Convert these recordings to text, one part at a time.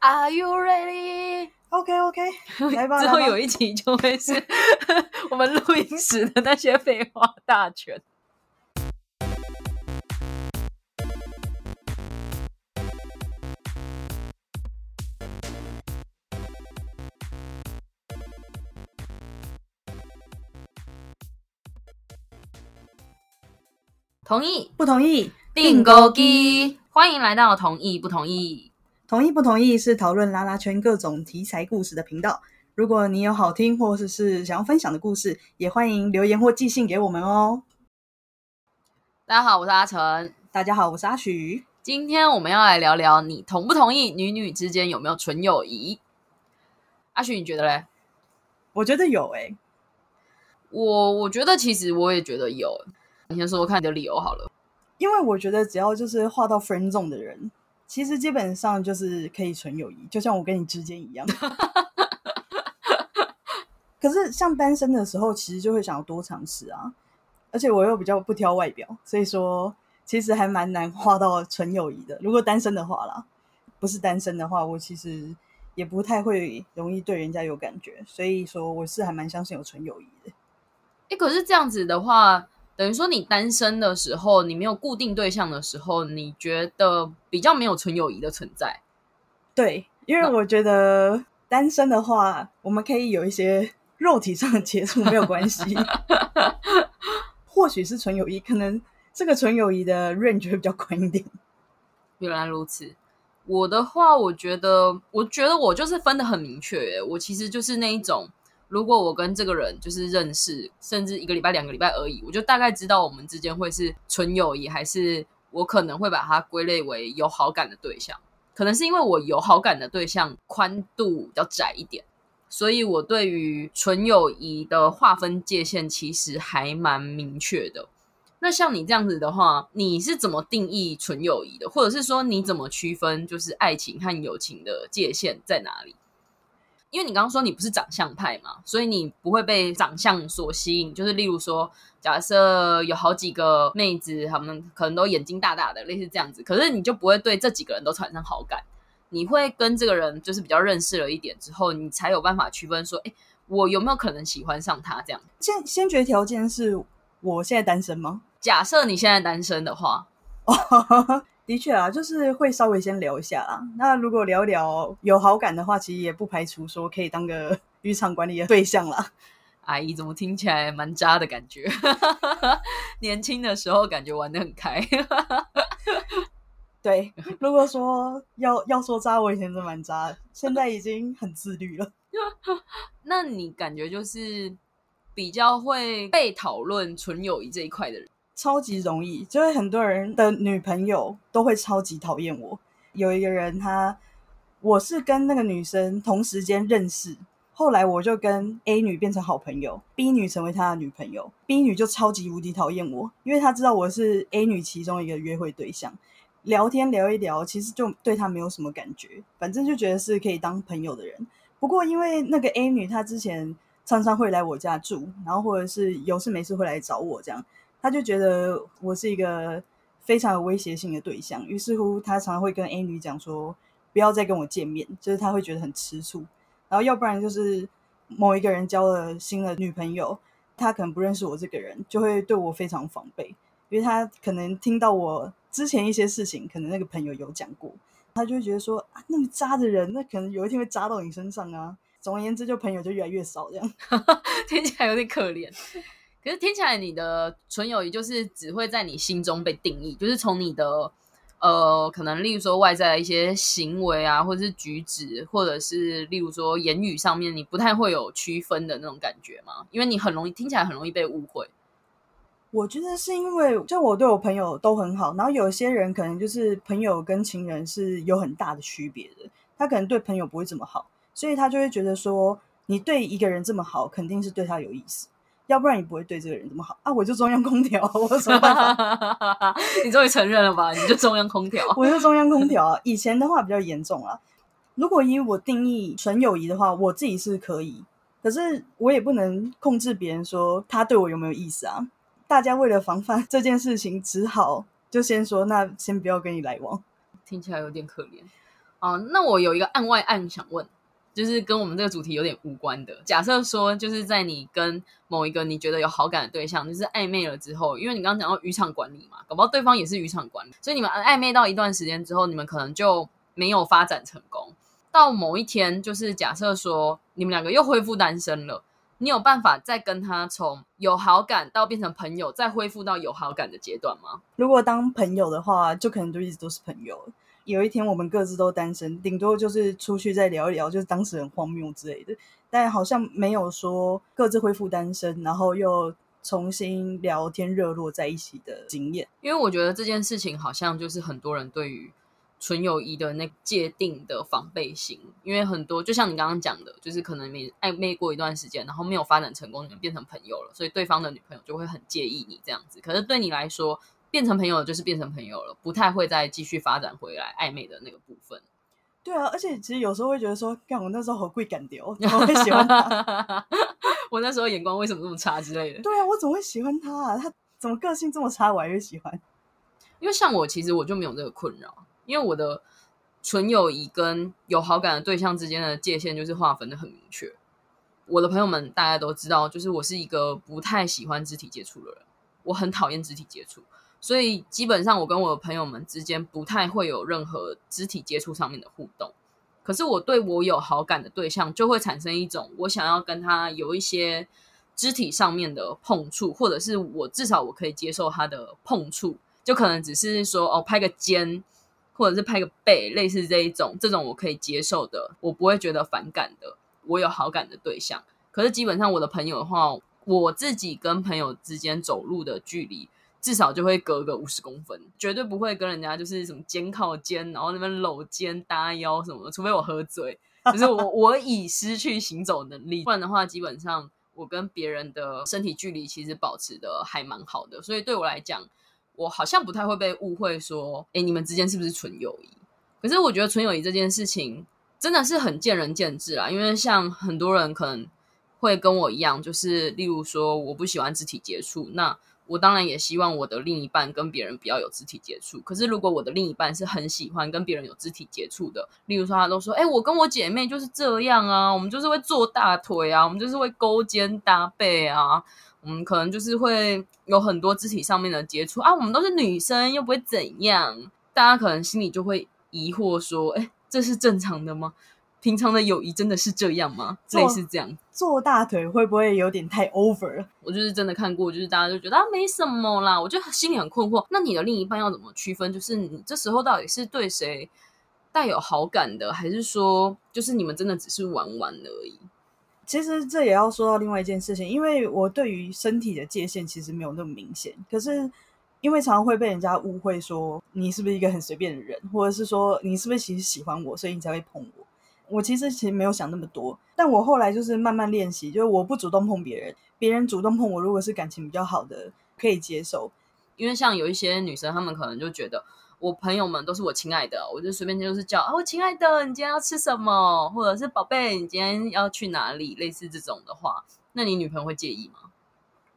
Are you ready? OK OK，来吧。之后有一集就会是 我们录音时的那些废话大全。同意不同意？定勾机，欢迎来到同意不同意。同意不同意是讨论拉拉圈各种题材故事的频道。如果你有好听或者是想要分享的故事，也欢迎留言或寄信给我们哦。大家好，我是阿成。大家好，我是阿许。今天我们要来聊聊，你同不同意女女之间有没有纯友谊？阿许，你觉得嘞？我觉得有诶。我我觉得其实我也觉得有。你先说说看你的理由好了。因为我觉得只要就是画到 friend zone 的人。其实基本上就是可以纯友谊，就像我跟你之间一样。可是像单身的时候，其实就会想要多尝试啊。而且我又比较不挑外表，所以说其实还蛮难画到纯友谊的。如果单身的话啦，不是单身的话，我其实也不太会容易对人家有感觉。所以说我是还蛮相信有纯友谊的。哎，可是这样子的话。等于说，你单身的时候，你没有固定对象的时候，你觉得比较没有纯友谊的存在。对，因为我觉得单身的话，我们可以有一些肉体上的接触，没有关系。或许是纯友谊，可能这个纯友谊的 range 会比较宽一点。原来如此。我的话，我觉得，我觉得我就是分的很明确。我其实就是那一种。如果我跟这个人就是认识，甚至一个礼拜、两个礼拜而已，我就大概知道我们之间会是纯友谊，还是我可能会把它归类为有好感的对象。可能是因为我有好感的对象宽度比较窄一点，所以我对于纯友谊的划分界限其实还蛮明确的。那像你这样子的话，你是怎么定义纯友谊的？或者是说你怎么区分就是爱情和友情的界限在哪里？因为你刚刚说你不是长相派嘛，所以你不会被长相所吸引。就是例如说，假设有好几个妹子，她们可能都眼睛大大的，类似这样子，可是你就不会对这几个人都产生好感。你会跟这个人就是比较认识了一点之后，你才有办法区分说，哎，我有没有可能喜欢上他？这样先先决条件是我现在单身吗？假设你现在单身的话。的确啊，就是会稍微先聊一下啦。那如果聊聊有好感的话，其实也不排除说可以当个 渔场管理的对象啦。阿姨怎么听起来蛮渣的感觉？年轻的时候感觉玩的很开。对，如果说要要说渣，我以前是蛮渣的，现在已经很自律了。那你感觉就是比较会被讨论纯友谊这一块的人？超级容易，就是很多人的女朋友都会超级讨厌我。有一个人，他我是跟那个女生同时间认识，后来我就跟 A 女变成好朋友，B 女成为他的女朋友，B 女就超级无敌讨厌我，因为她知道我是 A 女其中一个约会对象。聊天聊一聊，其实就对她没有什么感觉，反正就觉得是可以当朋友的人。不过因为那个 A 女她之前常常会来我家住，然后或者是有事没事会来找我这样。他就觉得我是一个非常有威胁性的对象，于是乎他常常会跟 A 女讲说，不要再跟我见面，就是他会觉得很吃醋。然后要不然就是某一个人交了新的女朋友，他可能不认识我这个人，就会对我非常防备，因为他可能听到我之前一些事情，可能那个朋友有讲过，他就会觉得说啊，那么渣的人，那可能有一天会渣到你身上啊。总而言之，就朋友就越来越少，这样 听起来有点可怜。可是听起来，你的纯友谊就是只会在你心中被定义，就是从你的呃，可能例如说外在的一些行为啊，或者是举止，或者是例如说言语上面，你不太会有区分的那种感觉吗？因为你很容易听起来很容易被误会。我觉得是因为，就我对我朋友都很好，然后有些人可能就是朋友跟情人是有很大的区别的，他可能对朋友不会这么好，所以他就会觉得说，你对一个人这么好，肯定是对他有意思。要不然你不会对这个人这么好啊！我就中央空调，我有什么办法？你终于承认了吧？你就中央空调，我是中央空调啊！以前的话比较严重啊。如果以我定义纯友谊的话，我自己是可以，可是我也不能控制别人说他对我有没有意思啊。大家为了防范这件事情，只好就先说那先不要跟你来往。听起来有点可怜。哦，那我有一个案外案想问，就是跟我们这个主题有点无关的。假设说，就是在你跟某一个你觉得有好感的对象，就是暧昧了之后，因为你刚刚讲到渔场管理嘛，搞不好对方也是渔场管理，所以你们暧昧到一段时间之后，你们可能就没有发展成功。到某一天，就是假设说你们两个又恢复单身了，你有办法再跟他从有好感到变成朋友，再恢复到有好感的阶段吗？如果当朋友的话，就可能就一直都是朋友。有一天我们各自都单身，顶多就是出去再聊一聊，就是当时很荒谬之类的，但好像没有说各自恢复单身，然后又重新聊天热络在一起的经验。因为我觉得这件事情好像就是很多人对于纯友谊的那界定的防备心，因为很多就像你刚刚讲的，就是可能你暧昧过一段时间，然后没有发展成功，你们变成朋友了，所以对方的女朋友就会很介意你这样子。可是对你来说，变成朋友就是变成朋友了，不太会再继续发展回来暧昧的那个部分。对啊，而且其实有时候会觉得说，干我那时候好贵感丢，怎么会喜欢他？我那时候眼光为什么这么差之类的？对啊，我怎么会喜欢他啊？他怎么个性这么差，我还会喜欢？因为像我，其实我就没有这个困扰，因为我的纯友谊跟有好感的对象之间的界限就是划分的很明确。我的朋友们大家都知道，就是我是一个不太喜欢肢体接触的人，我很讨厌肢体接触。所以基本上，我跟我的朋友们之间不太会有任何肢体接触上面的互动。可是我对我有好感的对象，就会产生一种我想要跟他有一些肢体上面的碰触，或者是我至少我可以接受他的碰触，就可能只是说哦拍个肩，或者是拍个背，类似这一种，这种我可以接受的，我不会觉得反感的。我有好感的对象，可是基本上我的朋友的话，我自己跟朋友之间走路的距离。至少就会隔个五十公分，绝对不会跟人家就是什么肩靠肩，然后那边搂肩搭腰什么的，除非我喝醉，就是我我已失去行走能力，不然的话，基本上我跟别人的身体距离其实保持的还蛮好的，所以对我来讲，我好像不太会被误会说，哎，你们之间是不是纯友谊？可是我觉得纯友谊这件事情真的是很见仁见智啦，因为像很多人可能会跟我一样，就是例如说我不喜欢肢体接触，那。我当然也希望我的另一半跟别人不要有肢体接触。可是，如果我的另一半是很喜欢跟别人有肢体接触的，例如说，他都说：“哎，我跟我姐妹就是这样啊，我们就是会坐大腿啊，我们就是会勾肩搭背啊，我们可能就是会有很多肢体上面的接触啊，我们都是女生，又不会怎样。”大家可能心里就会疑惑说：“哎，这是正常的吗？”平常的友谊真的是这样吗？类似这样坐大腿会不会有点太 over 了？我就是真的看过，就是大家就觉得啊没什么啦。我就心里很困惑，那你的另一半要怎么区分？就是你这时候到底是对谁带有好感的，还是说就是你们真的只是玩玩而已？其实这也要说到另外一件事情，因为我对于身体的界限其实没有那么明显，可是因为常常会被人家误会说你是不是一个很随便的人，或者是说你是不是其实喜欢我，所以你才会碰我。我其实其实没有想那么多，但我后来就是慢慢练习，就是我不主动碰别人，别人主动碰我，如果是感情比较好的，可以接受。因为像有一些女生，她们可能就觉得我朋友们都是我亲爱的，我就随便就是叫啊，我亲爱的，你今天要吃什么？或者是宝贝，你今天要去哪里？类似这种的话，那你女朋友会介意吗？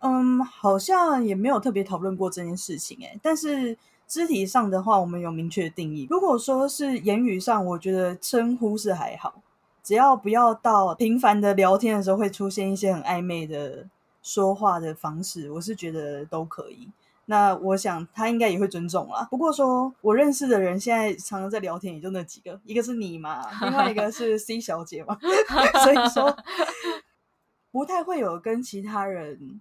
嗯，好像也没有特别讨论过这件事情，哎，但是。肢体上的话，我们有明确的定义。如果说是言语上，我觉得称呼是还好，只要不要到频繁的聊天的时候会出现一些很暧昧的说话的方式，我是觉得都可以。那我想他应该也会尊重啦。不过说我认识的人现在常常在聊天，也就那几个，一个是你嘛，另外一个是 C 小姐嘛，所以说 不太会有跟其他人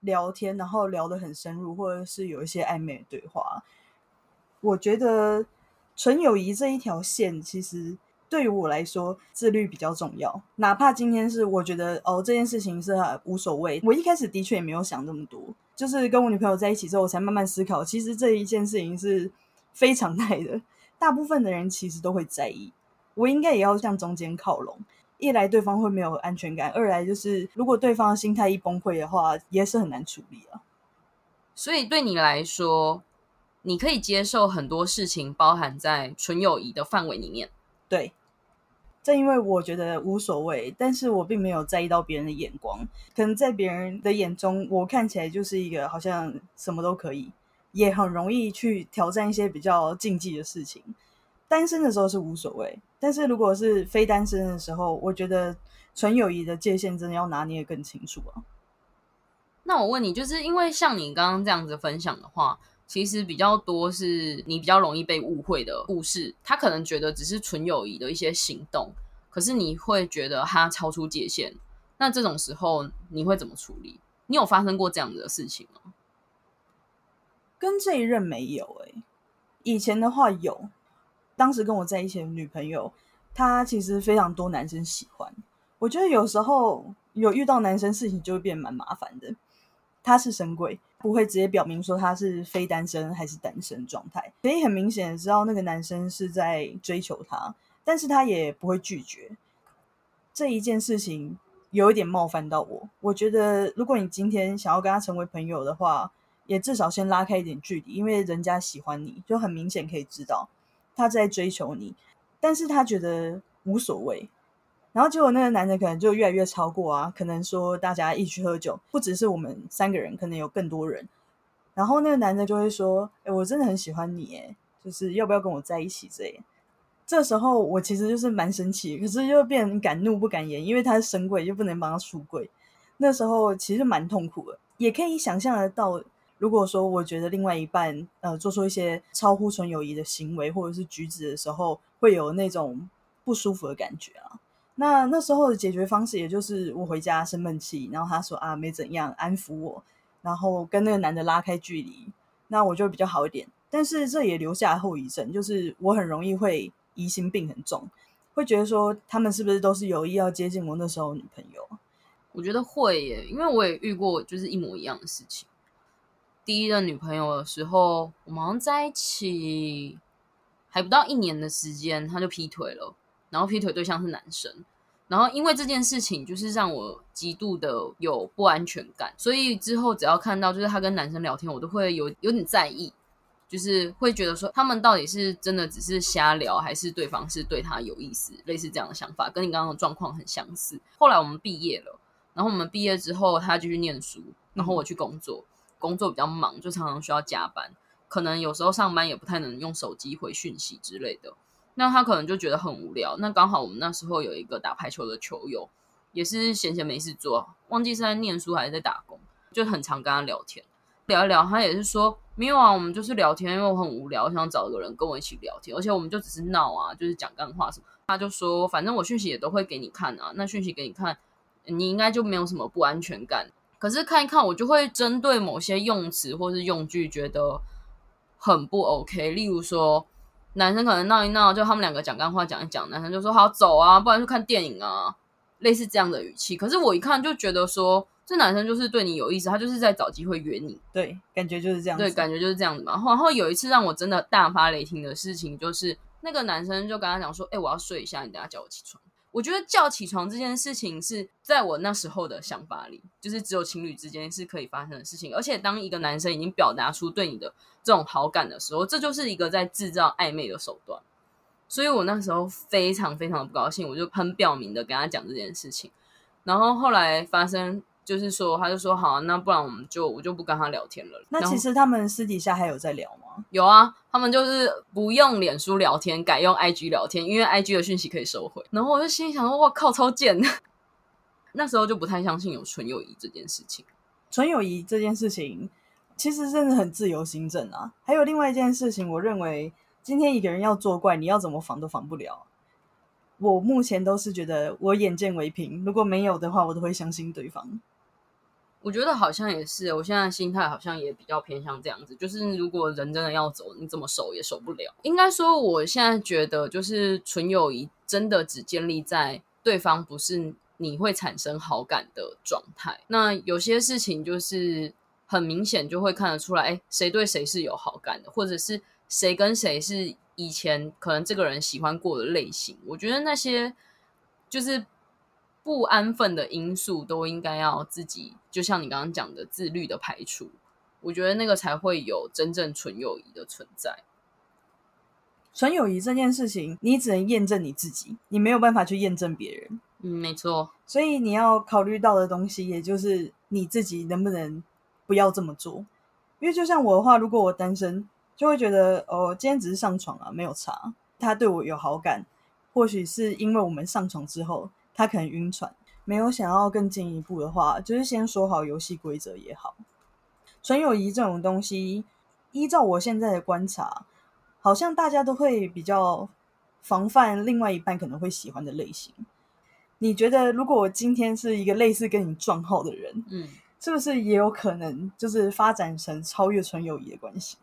聊天，然后聊得很深入，或者是有一些暧昧的对话。我觉得纯友谊这一条线，其实对于我来说，自律比较重要。哪怕今天是我觉得哦这件事情是无所谓，我一开始的确也没有想那么多。就是跟我女朋友在一起之后，我才慢慢思考，其实这一件事情是非常态的。大部分的人其实都会在意，我应该也要向中间靠拢。一来对方会没有安全感，二来就是如果对方心态一崩溃的话，也是很难处理啊。所以对你来说。你可以接受很多事情包含在纯友谊的范围里面，对。正因为我觉得无所谓，但是我并没有在意到别人的眼光，可能在别人的眼中，我看起来就是一个好像什么都可以，也很容易去挑战一些比较禁忌的事情。单身的时候是无所谓，但是如果是非单身的时候，我觉得纯友谊的界限真的要拿捏更清楚啊。那我问你，就是因为像你刚刚这样子分享的话，其实比较多是你比较容易被误会的故事，他可能觉得只是纯友谊的一些行动，可是你会觉得他超出界限。那这种时候你会怎么处理？你有发生过这样子的事情吗？跟这一任没有哎，以前的话有。当时跟我在一起的女朋友，她其实非常多男生喜欢。我觉得有时候有遇到男生，事情就会变蛮麻烦的。他是神鬼，不会直接表明说他是非单身还是单身状态，可以很明显的知道那个男生是在追求他，但是他也不会拒绝。这一件事情有一点冒犯到我。我觉得如果你今天想要跟他成为朋友的话，也至少先拉开一点距离，因为人家喜欢你就很明显可以知道。他在追求你，但是他觉得无所谓，然后结果那个男的可能就越来越超过啊，可能说大家一起喝酒，不只是我们三个人，可能有更多人，然后那个男的就会说：“哎，我真的很喜欢你，哎，就是要不要跟我在一起？”这样，这时候我其实就是蛮生气，可是又变敢怒不敢言，因为他是神贵，又不能帮他赎贵，那时候其实蛮痛苦的，也可以想象得到。如果说我觉得另外一半呃做出一些超乎纯友谊的行为或者是举止的时候，会有那种不舒服的感觉啊，那那时候的解决方式也就是我回家生闷气，然后他说啊没怎样安抚我，然后跟那个男的拉开距离，那我就比较好一点。但是这也留下后遗症，就是我很容易会疑心病很重，会觉得说他们是不是都是有意要接近我那时候女朋友？我觉得会耶，因为我也遇过就是一模一样的事情。第一任女朋友的时候，我们好像在一起还不到一年的时间，他就劈腿了。然后劈腿对象是男生，然后因为这件事情就是让我极度的有不安全感，所以之后只要看到就是他跟男生聊天，我都会有有点在意，就是会觉得说他们到底是真的只是瞎聊，还是对方是对他有意思，类似这样的想法，跟你刚刚的状况很相似。后来我们毕业了，然后我们毕业之后，他继续念书，然后我去工作。工作比较忙，就常常需要加班，可能有时候上班也不太能用手机回讯息之类的。那他可能就觉得很无聊。那刚好我们那时候有一个打排球的球友，也是闲闲没事做，忘记是在念书还是在打工，就很常跟他聊天，聊一聊。他也是说没有啊，我们就是聊天，因为我很无聊，想找一个人跟我一起聊天，而且我们就只是闹啊，就是讲干话什么。他就说，反正我讯息也都会给你看啊，那讯息给你看，你应该就没有什么不安全感。可是看一看，我就会针对某些用词或是用句觉得很不 OK。例如说，男生可能闹一闹，就他们两个讲干话讲一讲，男生就说好走啊，不然去看电影啊，类似这样的语气。可是我一看就觉得说，这男生就是对你有意思，他就是在找机会约你。对，感觉就是这样。对，感觉就是这样子嘛。然后有一次让我真的大发雷霆的事情，就是那个男生就跟他讲说：“哎，我要睡一下，你等下叫我起床。”我觉得叫起床这件事情是在我那时候的想法里，就是只有情侣之间是可以发生的事情。而且当一个男生已经表达出对你的这种好感的时候，这就是一个在制造暧昧的手段。所以我那时候非常非常的不高兴，我就很表明的跟他讲这件事情。然后后来发生。就是说，他就说好，那不然我们就我就不跟他聊天了。那其实他们私底下还有在聊吗？有啊，他们就是不用脸书聊天，改用 IG 聊天，因为 IG 的讯息可以收回。然后我就心里想说，哇靠，超贱！那时候就不太相信有纯友谊这件事情。纯友谊这件事情其实真的很自由行政啊。还有另外一件事情，我认为今天一个人要作怪，你要怎么防都防不了。我目前都是觉得我眼见为凭，如果没有的话，我都会相信对方。我觉得好像也是，我现在心态好像也比较偏向这样子，就是如果人真的要走，你怎么守也守不了。应该说，我现在觉得就是纯友谊真的只建立在对方不是你会产生好感的状态。那有些事情就是很明显就会看得出来，哎，谁对谁是有好感的，或者是谁跟谁是以前可能这个人喜欢过的类型。我觉得那些就是。不安分的因素都应该要自己，就像你刚刚讲的，自律的排除。我觉得那个才会有真正纯友谊的存在。纯友谊这件事情，你只能验证你自己，你没有办法去验证别人。嗯，没错。所以你要考虑到的东西，也就是你自己能不能不要这么做。因为就像我的话，如果我单身，就会觉得哦，今天只是上床啊，没有差。他对我有好感，或许是因为我们上床之后，他可能晕船，没有想要更进一步的话，就是先说好游戏规则也好。纯友谊这种东西，依照我现在的观察，好像大家都会比较防范另外一半可能会喜欢的类型。你觉得，如果我今天是一个类似跟你撞号的人，嗯，是不是也有可能就是发展成超越纯友谊的关系？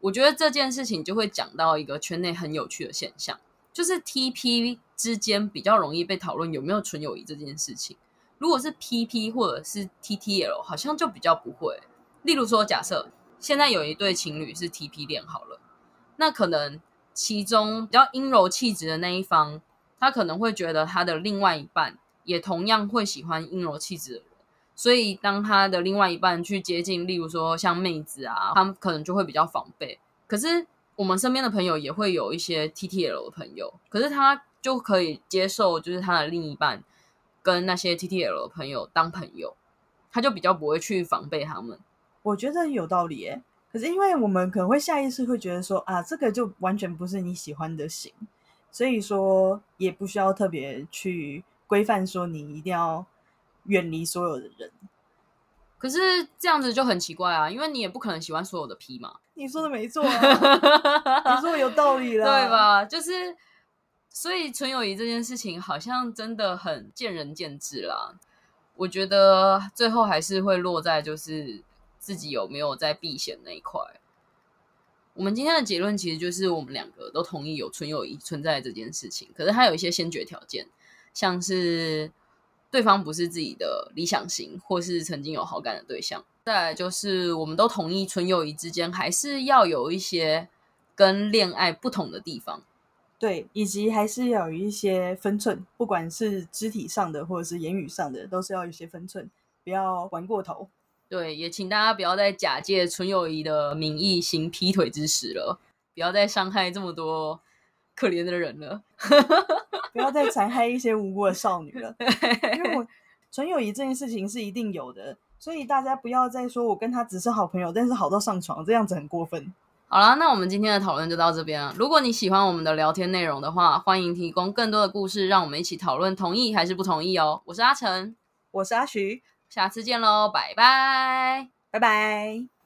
我觉得这件事情就会讲到一个圈内很有趣的现象，就是 TP 之间比较容易被讨论有没有纯友谊这件事情。如果是 PP 或者是 TTL，好像就比较不会。例如说，假设现在有一对情侣是 TP 恋好了，那可能其中比较阴柔气质的那一方，他可能会觉得他的另外一半也同样会喜欢阴柔气质的人，所以当他的另外一半去接近，例如说像妹子啊，他们可能就会比较防备。可是我们身边的朋友也会有一些 TTL 的朋友，可是他就可以接受，就是他的另一半。跟那些 TTL 的朋友当朋友，他就比较不会去防备他们。我觉得有道理耶。可是因为我们可能会下意识会觉得说啊，这个就完全不是你喜欢的型，所以说也不需要特别去规范说你一定要远离所有的人。可是这样子就很奇怪啊，因为你也不可能喜欢所有的 P 嘛。你说的没错，你说有道理了，对吧？就是。所以纯友谊这件事情好像真的很见仁见智啦。我觉得最后还是会落在就是自己有没有在避险那一块。我们今天的结论其实就是我们两个都同意有纯友谊存在这件事情，可是它有一些先决条件，像是对方不是自己的理想型，或是曾经有好感的对象。再来就是我们都同意纯友谊之间还是要有一些跟恋爱不同的地方。对，以及还是要有一些分寸，不管是肢体上的或者是言语上的，都是要有一些分寸，不要玩过头。对，也请大家不要再假借纯友谊的名义行劈腿之实了，不要再伤害这么多可怜的人了，不要再残害一些无辜的少女了。因为我纯友谊这件事情是一定有的，所以大家不要再说我跟他只是好朋友，但是好到上床，这样子很过分。好了，那我们今天的讨论就到这边了。如果你喜欢我们的聊天内容的话，欢迎提供更多的故事，让我们一起讨论，同意还是不同意哦。我是阿成，我是阿徐，下次见喽，拜拜，拜拜。